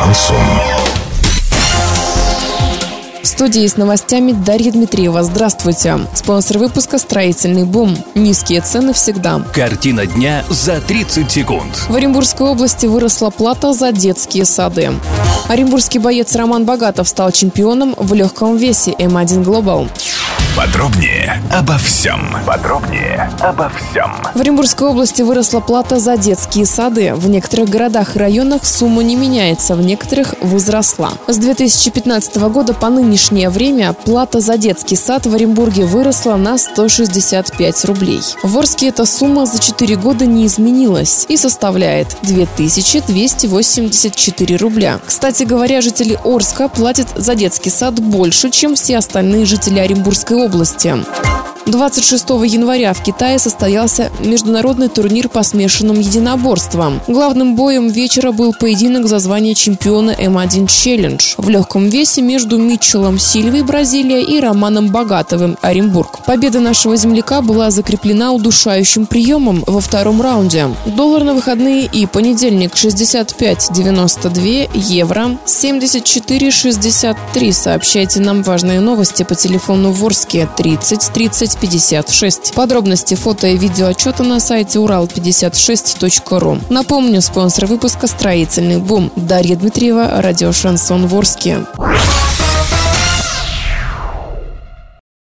Шансон. В студии с новостями Дарья Дмитриева. Здравствуйте. Спонсор выпуска «Строительный бум». Низкие цены всегда. Картина дня за 30 секунд. В Оренбургской области выросла плата за детские сады. Оренбургский боец Роман Богатов стал чемпионом в легком весе М1 Глобал. Подробнее обо всем. Подробнее обо всем. В Оренбургской области выросла плата за детские сады. В некоторых городах и районах сумма не меняется, в некоторых возросла. С 2015 года по нынешнее время плата за детский сад в Оренбурге выросла на 165 рублей. В Орске эта сумма за 4 года не изменилась и составляет 2284 рубля. Кстати говоря, жители Орска платят за детский сад больше, чем все остальные жители Оренбургской области. 26 января в Китае состоялся международный турнир по смешанным единоборствам. Главным боем вечера был поединок за звание чемпиона М1 Челлендж в легком весе между Митчеллом Сильвой Бразилия и Романом Богатовым Оренбург. Победа нашего земляка была закреплена удушающим приемом во втором раунде. Доллар на выходные и понедельник 65.92, евро 74.63. Сообщайте нам важные новости по телефону Ворске 30 30 56. Подробности фото и видео отчета на сайте урал56.ру. Напомню, спонсор выпуска «Строительный бум». Дарья Дмитриева, радио «Шансон Ворске».